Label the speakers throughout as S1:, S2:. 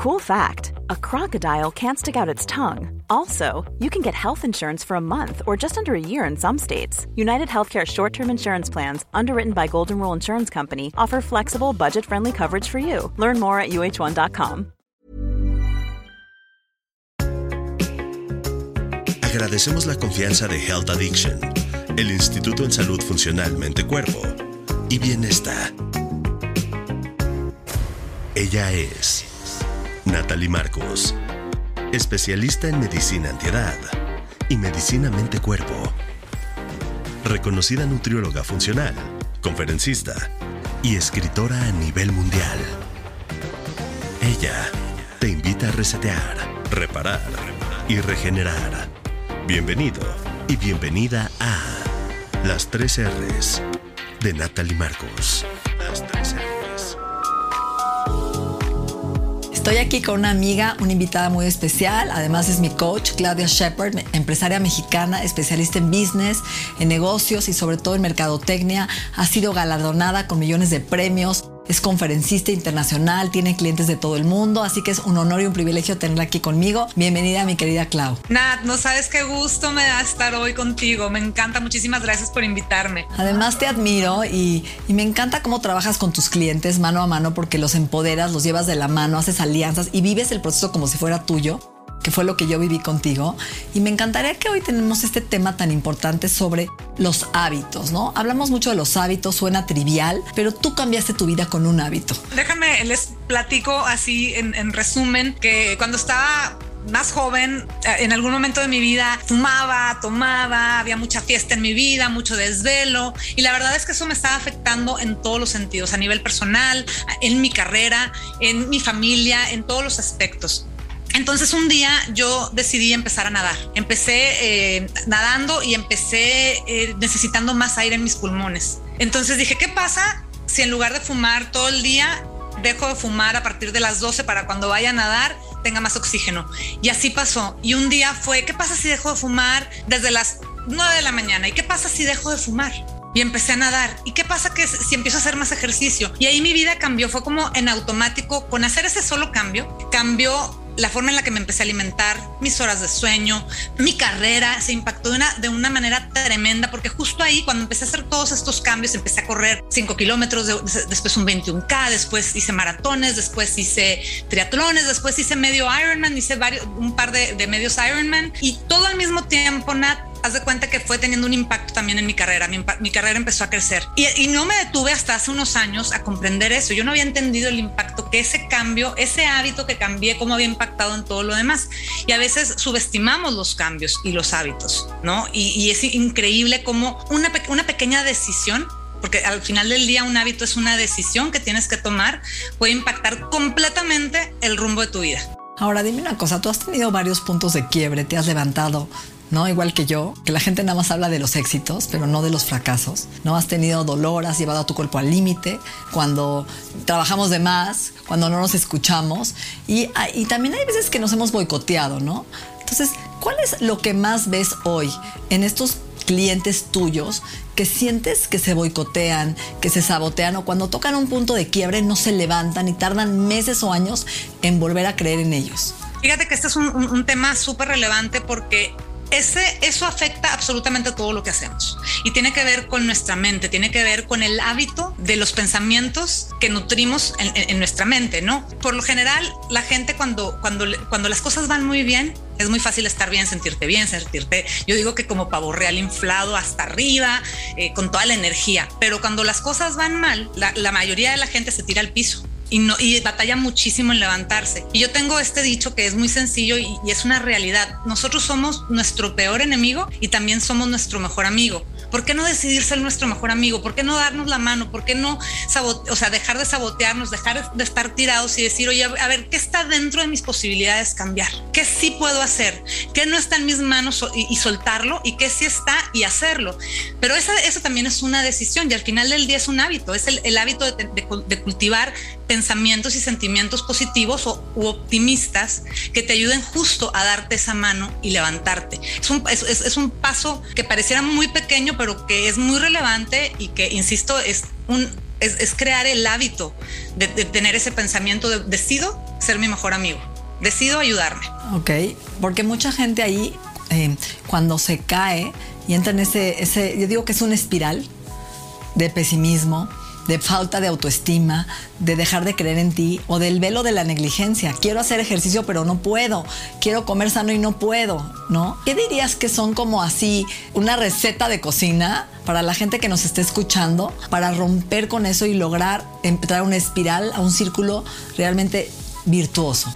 S1: Cool fact a crocodile can't stick out its tongue. Also, you can get health insurance for a month or just under a year in some states. United Healthcare short term insurance plans, underwritten by Golden Rule Insurance Company, offer flexible, budget friendly coverage for you. Learn more at uh1.com.
S2: Agradecemos la confianza de Health Addiction, el Instituto en Salud Funcional Mente-Cuerpo y Bienestar. Ella es. Natalie Marcos, especialista en medicina antiedad y medicina mente-cuerpo. Reconocida nutrióloga funcional, conferencista y escritora a nivel mundial. Ella te invita a resetear, reparar y regenerar. Bienvenido y bienvenida a Las 3 R's de Natalie Marcos. Las 3
S3: Estoy aquí con una amiga, una invitada muy especial. Además es mi coach, Claudia Shepard, empresaria mexicana, especialista en business, en negocios y sobre todo en mercadotecnia. Ha sido galardonada con millones de premios es conferencista internacional, tiene clientes de todo el mundo, así que es un honor y un privilegio tenerla aquí conmigo. Bienvenida, mi querida Clau.
S4: Nat, no sabes qué gusto me da estar hoy contigo. Me encanta, muchísimas gracias por invitarme.
S3: Además, te admiro y, y me encanta cómo trabajas con tus clientes mano a mano porque los empoderas, los llevas de la mano, haces alianzas y vives el proceso como si fuera tuyo que fue lo que yo viví contigo. Y me encantaría que hoy tenemos este tema tan importante sobre los hábitos, ¿no? Hablamos mucho de los hábitos, suena trivial, pero tú cambiaste tu vida con un hábito.
S4: Déjame, les platico así en, en resumen que cuando estaba más joven, eh, en algún momento de mi vida fumaba, tomaba, había mucha fiesta en mi vida, mucho desvelo y la verdad es que eso me estaba afectando en todos los sentidos, a nivel personal, en mi carrera, en mi familia, en todos los aspectos. Entonces un día yo decidí empezar a nadar. Empecé eh, nadando y empecé eh, necesitando más aire en mis pulmones. Entonces dije, ¿qué pasa si en lugar de fumar todo el día, dejo de fumar a partir de las 12 para cuando vaya a nadar tenga más oxígeno? Y así pasó. Y un día fue, ¿qué pasa si dejo de fumar desde las 9 de la mañana? ¿Y qué pasa si dejo de fumar? y empecé a nadar. ¿Y qué pasa que si empiezo a hacer más ejercicio? Y ahí mi vida cambió, fue como en automático, con hacer ese solo cambio, cambió la forma en la que me empecé a alimentar, mis horas de sueño, mi carrera se impactó de una, de una manera tremenda porque justo ahí cuando empecé a hacer todos estos cambios, empecé a correr 5 kilómetros, después un 21K, después hice maratones, después hice triatlones, después hice medio Ironman, hice varios, un par de, de medios Ironman y todo al mismo tiempo, Nat, haz de cuenta que fue teniendo un impacto también en mi carrera. Mi, carrera empezó a crecer. Y, y, no me detuve hasta hace unos años a comprender eso. Yo no había entendido el impacto que ese cambio, ese hábito que cambié, cómo había impactado en todo lo demás. Y a veces subestimamos los cambios y los hábitos, ¿no? Y, y es increíble cómo una, una pequeña decisión porque al final del día un hábito es una decisión que tienes que tomar, puede impactar completamente el rumbo de tu vida.
S3: Ahora dime una cosa, tú has tenido varios puntos de quiebre, te has levantado ¿no? Igual que yo, que la gente nada más habla de los éxitos, pero no de los fracasos. No has tenido dolor, has llevado a tu cuerpo al límite, cuando trabajamos de más, cuando no nos escuchamos. Y, y también hay veces que nos hemos boicoteado, ¿no? Entonces, ¿cuál es lo que más ves hoy en estos clientes tuyos que sientes que se boicotean, que se sabotean o cuando tocan un punto de quiebre no se levantan y tardan meses o años en volver a creer en ellos?
S4: Fíjate que este es un, un tema súper relevante porque ese, eso afecta absolutamente todo lo que hacemos. Y tiene que ver con nuestra mente, tiene que ver con el hábito de los pensamientos que nutrimos en, nuestra mente, ¿no? Por lo general, la gente cuando, cuando, cuando las cosas van muy bien, es muy fácil estar bien, sentirte bien, sentirte, yo digo que como pavo real inflado hasta arriba, eh, con toda la energía, pero cuando las cosas van mal, la mayoría de la gente se tira al piso y, no, y batalla muchísimo en levantarse. Y yo tengo este dicho que es muy sencillo y, y, es una realidad. Nosotros somos nuestro peor enemigo y también somos nuestro mejor amigo. ¿Por qué no decidir ser nuestro mejor amigo? ¿Por qué no darnos la mano? ¿Por qué no o sea, dejar de sabotearnos, dejar de estar tirados y decir, oye, a ver, ¿qué está dentro de mis posibilidades cambiar? ¿Qué sí puedo hacer? ¿Qué no está en mis manos y, soltarlo? ¿Y qué sí está y hacerlo? Pero esa, eso también es una decisión y al final del día es un hábito, es el, hábito de, cultivar pensamientos y sentimientos positivos o, u optimistas que te ayuden justo a darte esa mano y levantarte. Es un, es un paso que pareciera muy pequeño, pero que es muy relevante y que, insisto, es un es, crear el hábito de, tener ese pensamiento de decido ser mi mejor amigo, decido ayudarme.
S3: Ok, porque mucha gente ahí, eh, cuando se cae y entra en ese, ese, yo digo que es una espiral de pesimismo, de falta de autoestima, de dejar de creer en ti o del velo de la negligencia. Quiero hacer ejercicio pero no puedo. Quiero comer sano y no puedo, ¿no? ¿Qué dirías que son como así una receta de cocina para la gente que nos esté escuchando para romper con eso y lograr entrar a una espiral, a un círculo realmente virtuoso.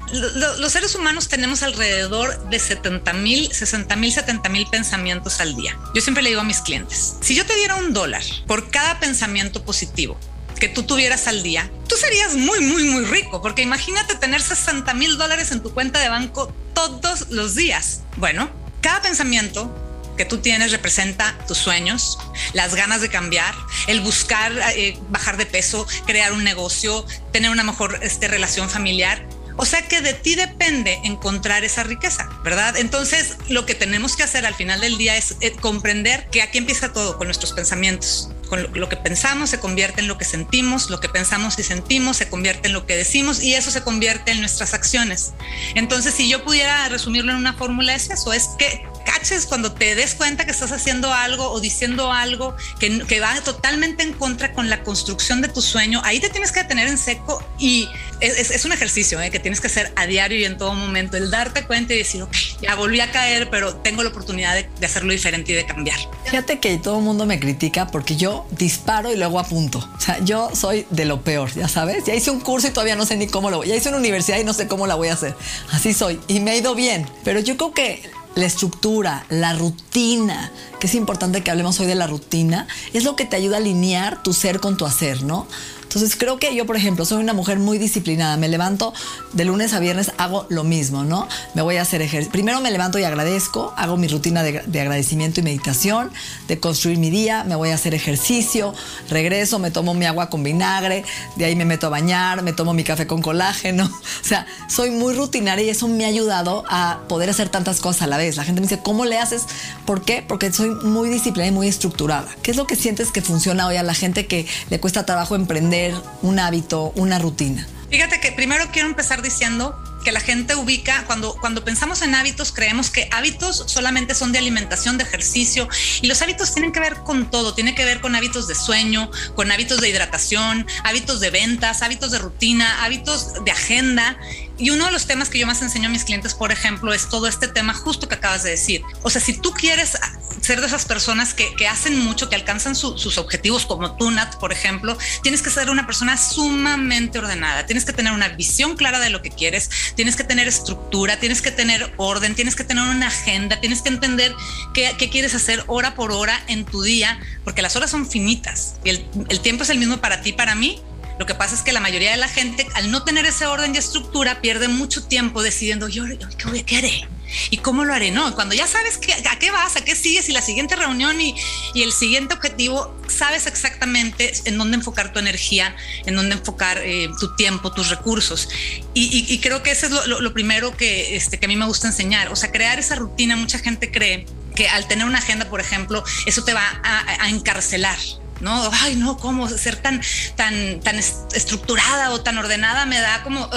S4: Los seres humanos tenemos alrededor de 70 mil, 60 mil, 70 mil pensamientos al día. Yo siempre le digo a mis clientes, si yo te diera un dólar por cada pensamiento positivo que tú tuvieras al día, tú serías muy, muy, muy rico, porque imagínate tener 60 mil dólares en tu cuenta de banco todos los días. Bueno, cada pensamiento que tú tienes representa tus sueños, las ganas de cambiar, el buscar eh, bajar de peso, crear un negocio, tener una mejor este, relación familiar. O sea que de ti depende encontrar esa riqueza, ¿verdad? Entonces, lo que tenemos que hacer al final del día es eh, comprender que aquí empieza todo con nuestros pensamientos. Con lo, que pensamos se convierte en lo que sentimos, lo que pensamos y sentimos se convierte en lo que decimos y eso se convierte en nuestras acciones. Entonces, si yo pudiera resumirlo en una fórmula, es eso, es que caches cuando te des cuenta que estás haciendo algo o diciendo algo que, que va totalmente en contra con la construcción de tu sueño, ahí te tienes que detener en seco y es, es un ejercicio ¿eh? que tienes que hacer a diario y en todo momento, el darte cuenta y decir, ok, ya volví a caer, pero tengo la oportunidad de, de hacerlo diferente y de cambiar.
S3: Fíjate que todo el mundo me critica porque yo disparo y luego apunto. O sea, yo soy de lo peor, ya sabes. Ya hice un curso y todavía no sé ni cómo lo voy. Ya hice una universidad y no sé cómo la voy a hacer. Así soy. Y me ha ido bien. Pero yo creo que la estructura, la rutina, que es importante que hablemos hoy de la rutina, es lo que te ayuda a alinear tu ser con tu hacer, ¿no? Entonces creo que yo, por ejemplo, soy una mujer muy disciplinada. Me levanto de lunes a viernes, hago lo mismo, ¿no? Me voy a hacer ejercicio. Primero me levanto y agradezco, hago mi rutina de, agradecimiento y meditación, de construir mi día, me voy a hacer ejercicio, regreso, me tomo mi agua con vinagre, de ahí me meto a bañar, me tomo mi café con colágeno. O sea, soy muy rutinaria y eso me ha ayudado a poder hacer tantas cosas a la vez. La gente me dice, ¿cómo le haces? ¿Por qué? Porque soy muy disciplinada y muy estructurada. ¿Qué es lo que sientes que funciona hoy a la gente que le cuesta trabajo emprender? Un hábito, una rutina?
S4: Fíjate que primero quiero empezar diciendo que la gente ubica, cuando, cuando pensamos en hábitos, creemos que hábitos solamente son de alimentación, de ejercicio, y los hábitos tienen que ver con todo, tiene que ver con hábitos de sueño, con hábitos de hidratación, hábitos de ventas, hábitos de rutina, hábitos de agenda. Y uno de los temas que yo más enseño a mis clientes, por ejemplo, es todo este tema justo que acabas de decir. O sea, si tú quieres ser de esas personas que, hacen mucho, que alcanzan sus objetivos, como tú, Nat, por ejemplo, tienes que ser una persona sumamente ordenada, tienes que tener una visión clara de lo que quieres, tienes que tener estructura, tienes que tener orden, tienes que tener una agenda, tienes que entender qué, quieres hacer hora por hora en tu día, porque las horas son finitas y el, el tiempo es el mismo para ti, para mí, lo que pasa es que la mayoría de la gente, al no tener ese orden y estructura, pierde mucho tiempo decidiendo, yo, ¿qué, qué haré? ¿Y cómo lo haré? No, cuando ya sabes a qué vas, a qué sigues y la siguiente reunión y, el siguiente objetivo, sabes exactamente en dónde enfocar tu energía, en dónde enfocar eh, tu tiempo, tus recursos. Y, creo que eso es lo, primero que, este, que a mí me gusta enseñar. O sea, crear esa rutina, mucha gente cree que al tener una agenda, por ejemplo, eso te va a encarcelar. ¿No? Ay, no, ¿cómo ser tan, tan, tan estructurada o tan ordenada me da como,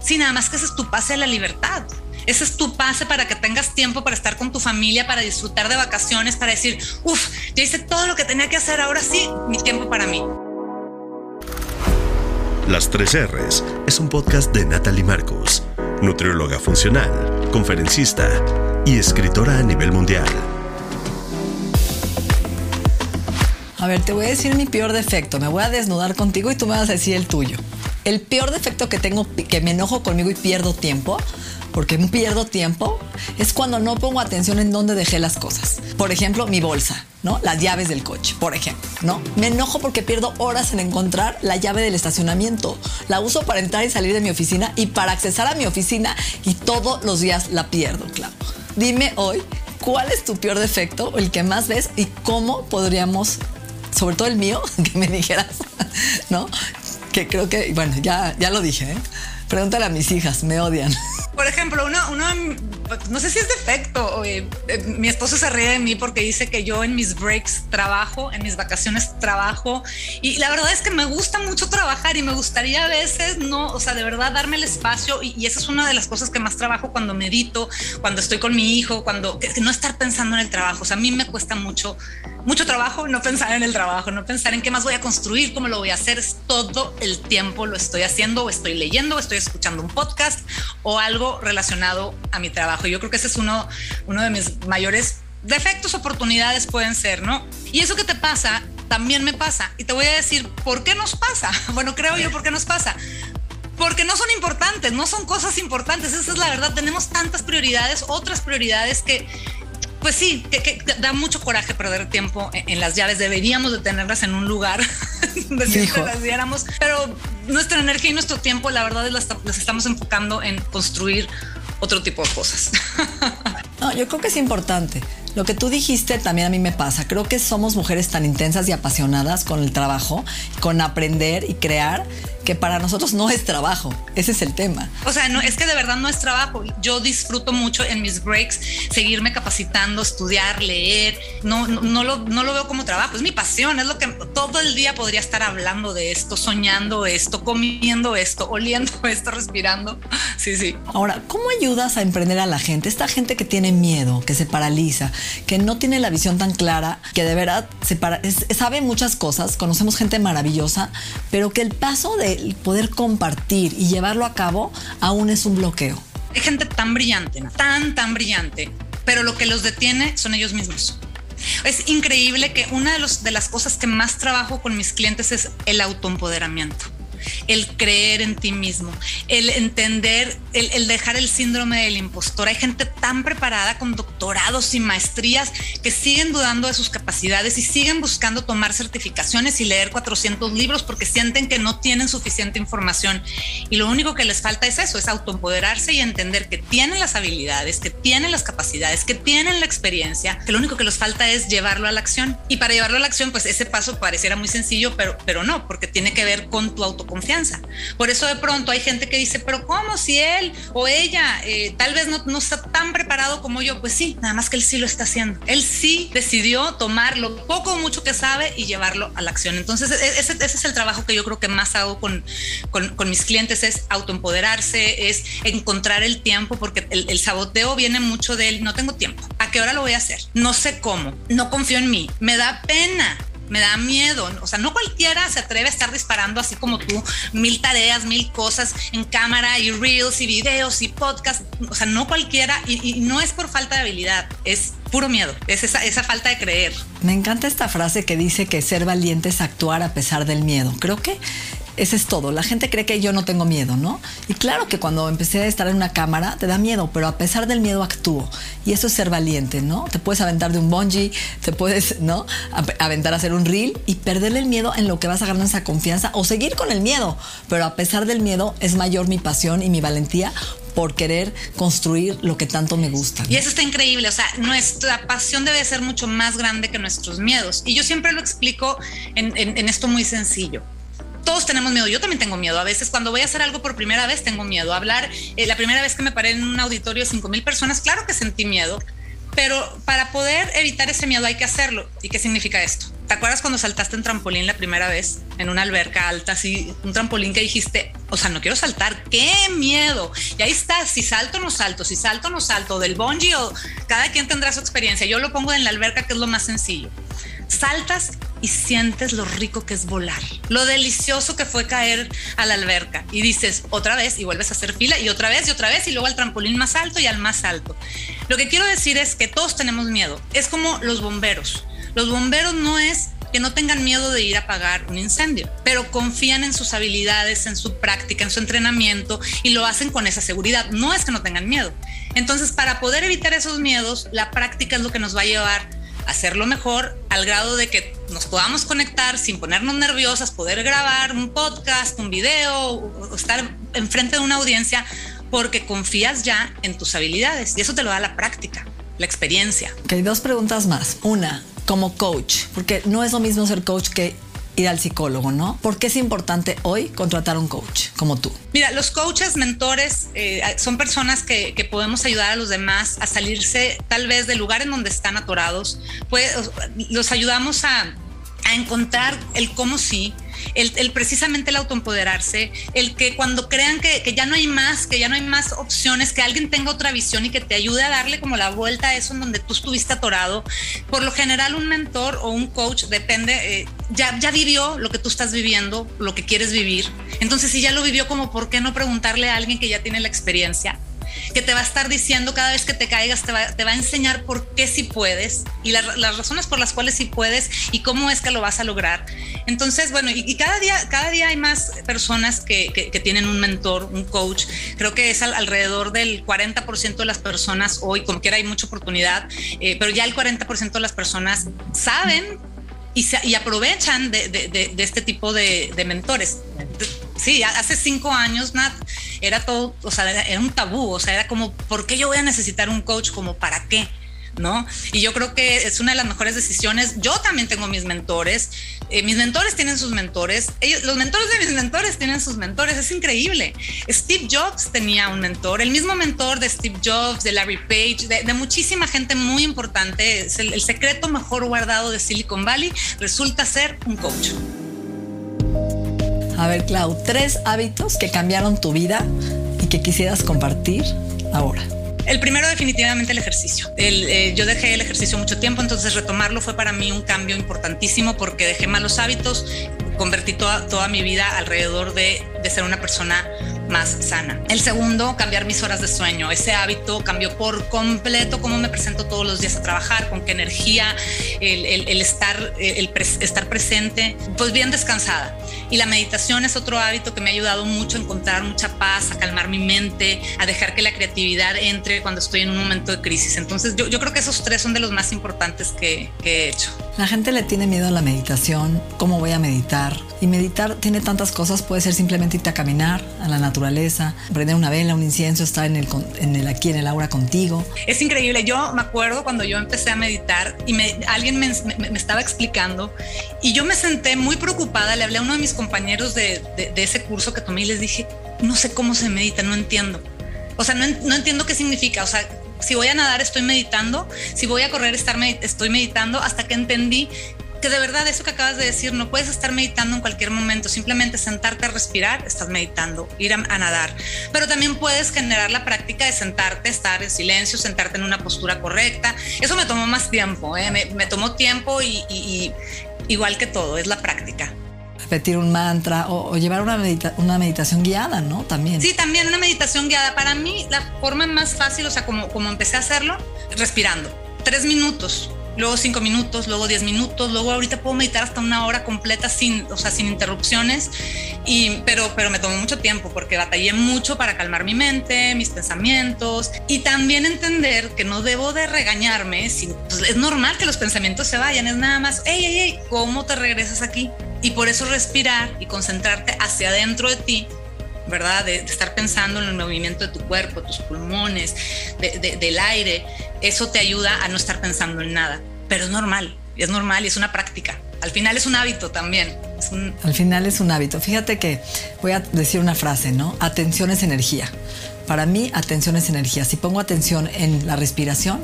S4: sí, nada más que ese es tu pase a la libertad. Ese es tu pase para que tengas tiempo para estar con tu familia, para disfrutar de vacaciones, para decir, uff, ya hice todo lo que tenía que hacer, ahora sí, mi tiempo para mí.
S2: Las tres R's es un podcast de Natalie Marcos, nutrióloga funcional, conferencista y escritora a nivel mundial.
S3: A ver, te voy a decir mi peor defecto. Me voy a desnudar contigo y tú me vas a decir el tuyo. El peor defecto que tengo, que me enojo conmigo y pierdo tiempo, porque pierdo tiempo, es cuando no pongo atención en dónde dejé las cosas. Por ejemplo, mi bolsa, ¿no? Las llaves del coche, por ejemplo, ¿no? Me enojo porque pierdo horas en encontrar la llave del estacionamiento. La uso para entrar y salir de mi oficina y para accesar a mi oficina y todos los días la pierdo, claro. Dime hoy, ¿cuál es tu peor defecto, el que más ves y cómo podríamos sobre todo el mío, que me dijeras, ¿no? Que creo que, bueno, ya, ya lo dije, ¿eh? Pregúntale a mis hijas, me odian.
S4: Por ejemplo, uno, uno no sé si es defecto. Eh, eh, mi esposo se ríe de mí porque dice que yo en mis breaks trabajo, en mis vacaciones trabajo. Y la verdad es que me gusta mucho trabajar y me gustaría a veces, no, o sea, de verdad darme el espacio. Y, y esa es una de las cosas que más trabajo cuando medito, cuando estoy con mi hijo, cuando no estar pensando en el trabajo. O sea, a mí me cuesta mucho mucho trabajo, no pensar en el trabajo, no pensar en qué más voy a construir, cómo lo voy a hacer. Todo el tiempo lo estoy haciendo o estoy leyendo o estoy escuchando un podcast o algo relacionado a mi trabajo. Yo creo que ese es uno, uno de mis mayores defectos, oportunidades pueden ser, ¿no? Y eso que te pasa, también me pasa. Y te voy a decir, ¿por qué nos pasa? Bueno, creo yo, ¿por qué nos pasa? Porque no son importantes, no son cosas importantes. Esa es la verdad. Tenemos tantas prioridades, otras prioridades que, pues sí, que, da mucho coraje perder tiempo en, las llaves. Deberíamos de tenerlas en un lugar donde siempre las diéramos, pero nuestra energía y nuestro tiempo, la verdad, las, las estamos enfocando en construir otro tipo de cosas.
S3: no, yo creo que es importante. Lo que tú dijiste también a mí me pasa. Creo que somos mujeres tan intensas y apasionadas con el trabajo, con aprender y crear, que para nosotros no es trabajo. Ese es el tema.
S4: O sea, no, es que de verdad no es trabajo. Yo disfruto mucho en mis breaks seguirme capacitando, estudiar, leer. No, no, lo, no lo veo como trabajo. Es mi pasión. Es lo que todo el día podría estar hablando de esto, soñando esto, comiendo esto, oliendo esto, respirando. Sí, sí.
S3: Ahora, ¿cómo ayudas a emprender a la gente? Esta gente que tiene miedo, que se paraliza, que no tiene la visión tan clara, que de verdad se sabe muchas cosas, conocemos gente maravillosa, pero que el paso de poder compartir y llevarlo a cabo aún es un bloqueo.
S4: Hay gente tan brillante, tan, tan brillante, pero lo que los detiene son ellos mismos. Es increíble que una de, de las cosas que más trabajo con mis clientes es el autoempoderamiento el creer en ti mismo, el entender, el, dejar el síndrome del impostor. Hay gente tan preparada con doctorados y maestrías que siguen dudando de sus capacidades y siguen buscando tomar certificaciones y leer 400 libros porque sienten que no tienen suficiente información. Y lo único que les falta es eso, es autoempoderarse y entender que tienen las habilidades, que tienen las capacidades, que tienen la experiencia, que lo único que les falta es llevarlo a la acción. Y para llevarlo a la acción, pues ese paso pareciera muy sencillo, pero, pero no, porque tiene que ver con tu autoconfianza confianza. Por eso de pronto hay gente que dice, pero ¿cómo si él o ella eh, tal vez no, no, está tan preparado como yo? Pues sí, nada más que él sí lo está haciendo. Él sí decidió tomar lo poco o mucho que sabe y llevarlo a la acción. Entonces e, ese, ese es el trabajo que yo creo que más hago con, con, con mis clientes, es autoempoderarse, es encontrar el tiempo, porque el, el saboteo viene mucho de él, no tengo tiempo. ¿A qué hora lo voy a hacer? No sé cómo, no confío en mí, me da pena me da miedo. O sea, no cualquiera se atreve a estar disparando así como tú, mil tareas, mil cosas en cámara y reels y videos y podcast. O sea, no cualquiera y, no es por falta de habilidad, es puro miedo, es esa, esa falta de creer.
S3: Me encanta esta frase que dice que ser valiente es actuar a pesar del miedo. Creo que ese es todo. La gente cree que yo no tengo miedo, ¿no? Y claro que cuando empecé a estar en una cámara te da miedo, pero a pesar del miedo actúo. Y eso es ser valiente, ¿no? Te puedes aventar de un bungee, te puedes, ¿no? Aventar a hacer un reel y perderle el miedo en lo que vas a ganar esa confianza o seguir con el miedo. Pero a pesar del miedo es mayor mi pasión y mi valentía por querer construir lo que tanto me gusta.
S4: Y eso está increíble, o sea, nuestra pasión debe ser mucho más grande que nuestros miedos. Y yo siempre lo explico en esto muy sencillo todos tenemos miedo. Yo también tengo miedo. A veces cuando voy a hacer algo por primera vez tengo miedo. Hablar, eh, la primera vez que me paré en un auditorio de 5 mil personas, claro que sentí miedo. Pero para poder evitar ese miedo hay que hacerlo. ¿Y qué significa esto? ¿Te acuerdas cuando saltaste en trampolín la primera vez en una alberca alta, así, un trampolín que dijiste, o sea, no quiero saltar, qué miedo? Y ahí está, si salto no salto, si salto no salto, del bungee o cada quien tendrá su experiencia. Yo lo pongo en la alberca, que es lo más sencillo. Saltas y sientes lo rico que es volar, lo delicioso que fue caer a la alberca y dices otra vez y vuelves a hacer fila y otra vez y otra vez y luego al trampolín más alto y al más alto. Lo que quiero decir es que todos tenemos miedo, es como los bomberos. Los bomberos no es que no tengan miedo de ir a apagar un incendio, pero confían en sus habilidades, en su práctica, en su entrenamiento y lo hacen con esa seguridad. No es que no tengan miedo. Entonces, para poder evitar esos miedos, la práctica es lo que nos va a llevar hacerlo mejor al grado de que nos podamos conectar sin ponernos nerviosas, poder grabar un podcast, un video, o estar enfrente de una audiencia porque confías ya en tus habilidades y eso te lo da la práctica, la experiencia.
S3: Ok, dos preguntas más. Una, como coach, porque no es lo mismo ser coach que ir al psicólogo, ¿no? ¿Por qué es importante hoy contratar un coach como tú?
S4: Mira, los coaches, mentores, eh, son personas que, que, podemos ayudar a los demás a salirse tal vez del lugar en donde están atorados. Pues, los ayudamos a, a encontrar el cómo sí, el, precisamente el autoempoderarse, el que cuando crean que, que, ya no hay más, que ya no hay más opciones, que alguien tenga otra visión y que te ayude a darle como la vuelta a eso en donde tú estuviste atorado. Por lo general un mentor o un coach depende, eh, ya, ya vivió lo que tú estás viviendo, lo que quieres vivir. Entonces si ya lo vivió, como por qué no preguntarle a alguien que ya tiene la experiencia que te va a estar diciendo cada vez que te caigas, te va, te va a enseñar por qué sí puedes y las razones por las cuales sí puedes y cómo es que lo vas a lograr. Entonces, bueno, y, cada, día, cada día hay más personas que, que, tienen un mentor, un coach. Creo que es alrededor del 40% de las personas hoy, como quiera hay mucha oportunidad, eh, pero ya el 40% de las personas saben y, y aprovechan de, de, de, este tipo de, mentores. Sí, hace cinco años, Nat, era todo, o sea, era un tabú, o sea, era como, ¿por qué yo voy a necesitar un coach? Como, ¿para qué? ¿no? Y yo creo que es una de las mejores decisiones. Yo también tengo mis mentores. Eh, mis mentores tienen sus mentores. Ellos, los mentores de mis mentores tienen sus mentores. Es increíble. Steve Jobs tenía un mentor. El mismo mentor de Steve Jobs, de Larry Page, de, muchísima gente muy importante. Es el, el secreto mejor guardado de Silicon Valley. Resulta ser un coach.
S3: A ver, Clau, tres hábitos que cambiaron tu vida y que quisieras compartir ahora.
S4: El primero definitivamente el ejercicio. Eh, yo dejé el ejercicio mucho tiempo, entonces retomarlo fue para mí un cambio importantísimo porque dejé malos hábitos, convertí toda, mi vida alrededor de, ser una persona más sana. El segundo, cambiar mis horas de sueño. Ese hábito cambió por completo cómo me presento todos los días a trabajar, con qué energía, el, estar, estar presente, pues bien descansada. Y la meditación es otro hábito que me ha ayudado mucho a encontrar mucha paz, a calmar mi mente, a dejar que la creatividad entre cuando estoy en un momento de crisis. Entonces yo, yo creo que esos tres son de los más importantes que, que he hecho.
S3: La gente le tiene miedo a la meditación, cómo voy a meditar. Y meditar tiene tantas cosas, puede ser simplemente irte a caminar a la naturaleza, prender una vela, un incienso, estar en el, en el aquí en el aura contigo.
S4: Es increíble, yo me acuerdo cuando yo empecé a meditar y me, alguien me, me, estaba explicando y yo me senté muy preocupada, le hablé a uno de mis compañeros de, de, ese curso que tomé y les dije, no sé cómo se medita, no entiendo. O sea, no, no entiendo qué significa, o sea, si voy a nadar estoy meditando, si voy a correr estar estoy meditando, hasta que entendí que de verdad eso que acabas de decir, no puedes estar meditando en cualquier momento, simplemente sentarte a respirar, estás meditando, ir a, nadar, pero también puedes generar la práctica de sentarte, estar en silencio, sentarte en una postura correcta. Eso me tomó más tiempo, ¿eh? me, tomó tiempo y igual que todo, es la práctica
S3: repetir un mantra o, llevar una, una meditación guiada, ¿no? También.
S4: Sí, también una meditación guiada. Para mí, la forma más fácil, o sea, como, como empecé a hacerlo, respirando. Tres minutos, luego cinco minutos, luego diez minutos, luego ahorita puedo meditar hasta una hora completa sin, o sea, sin interrupciones, y, pero, pero me tomó mucho tiempo porque batallé mucho para calmar mi mente, mis pensamientos y también entender que no debo de regañarme, pues, es normal que los pensamientos se vayan, es nada más, hey, hey, hey, ¿cómo te regresas aquí? Y por eso respirar y concentrarte hacia adentro de ti, ¿verdad? De, estar pensando en el movimiento de tu cuerpo, tus pulmones, del aire, eso te ayuda a no estar pensando en nada. Pero es normal, es normal y es una práctica. Al final es un hábito también.
S3: Al final es un hábito. Fíjate que voy a decir una frase, ¿no? Atención es energía. Para mí, atención es energía. Si pongo atención en la respiración,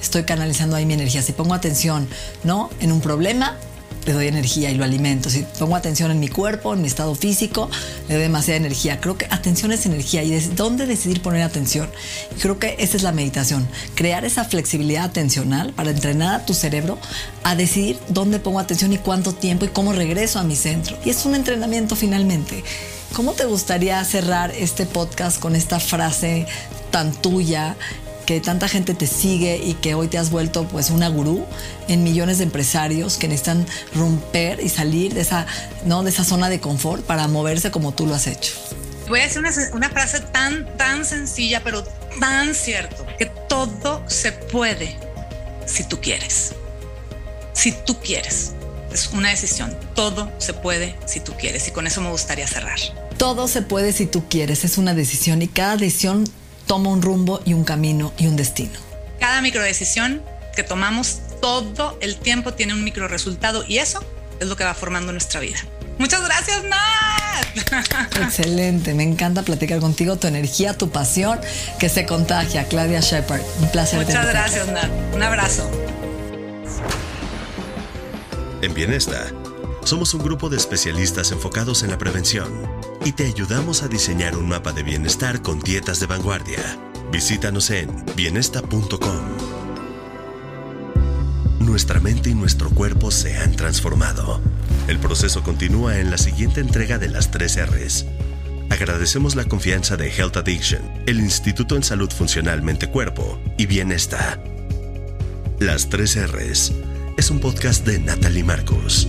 S3: estoy canalizando ahí mi energía. Si pongo atención, ¿no? En un problema, le doy energía y lo alimento. Si pongo atención en mi cuerpo, en mi estado físico, le doy demasiada energía. Creo que atención es energía y desde dónde decidir poner atención. Creo que esa es la meditación, crear esa flexibilidad atencional para entrenar a tu cerebro a decidir dónde pongo atención y cuánto tiempo y cómo regreso a mi centro. Y es un entrenamiento finalmente. ¿Cómo te gustaría cerrar este podcast con esta frase tan tuya que tanta gente te sigue y que hoy te has vuelto pues una gurú en millones de empresarios que necesitan romper y salir de esa, ¿no? de esa zona de confort para moverse como tú lo has hecho.
S4: Voy a decir una, una frase tan, tan sencilla, pero tan cierto, que todo se puede si tú quieres. Si tú quieres. Es una decisión. Todo se puede si tú quieres. Y con eso me gustaría cerrar.
S3: Todo se puede si tú quieres. Es una decisión y cada decisión toma un rumbo y un camino y un destino.
S4: Cada microdecisión que tomamos todo el tiempo tiene un micro resultado y eso es lo que va formando nuestra vida. Muchas gracias, Nat.
S3: Excelente, me encanta platicar contigo, tu energía, tu pasión, que se contagia. Claudia Shepard, un placer.
S4: Muchas gracias, Nat. Un abrazo.
S2: En Bienesta, somos un grupo de especialistas enfocados en la prevención y te ayudamos a diseñar un mapa de bienestar con dietas de vanguardia. Visítanos en bienesta.com. Nuestra mente y nuestro cuerpo se han transformado. El proceso continúa en la siguiente entrega de las 3 R's. Agradecemos la confianza de Health Addiction, el Instituto en Salud Funcional Mente Cuerpo y Bienestar. Las 3 R's es un podcast de Natalie Marcos.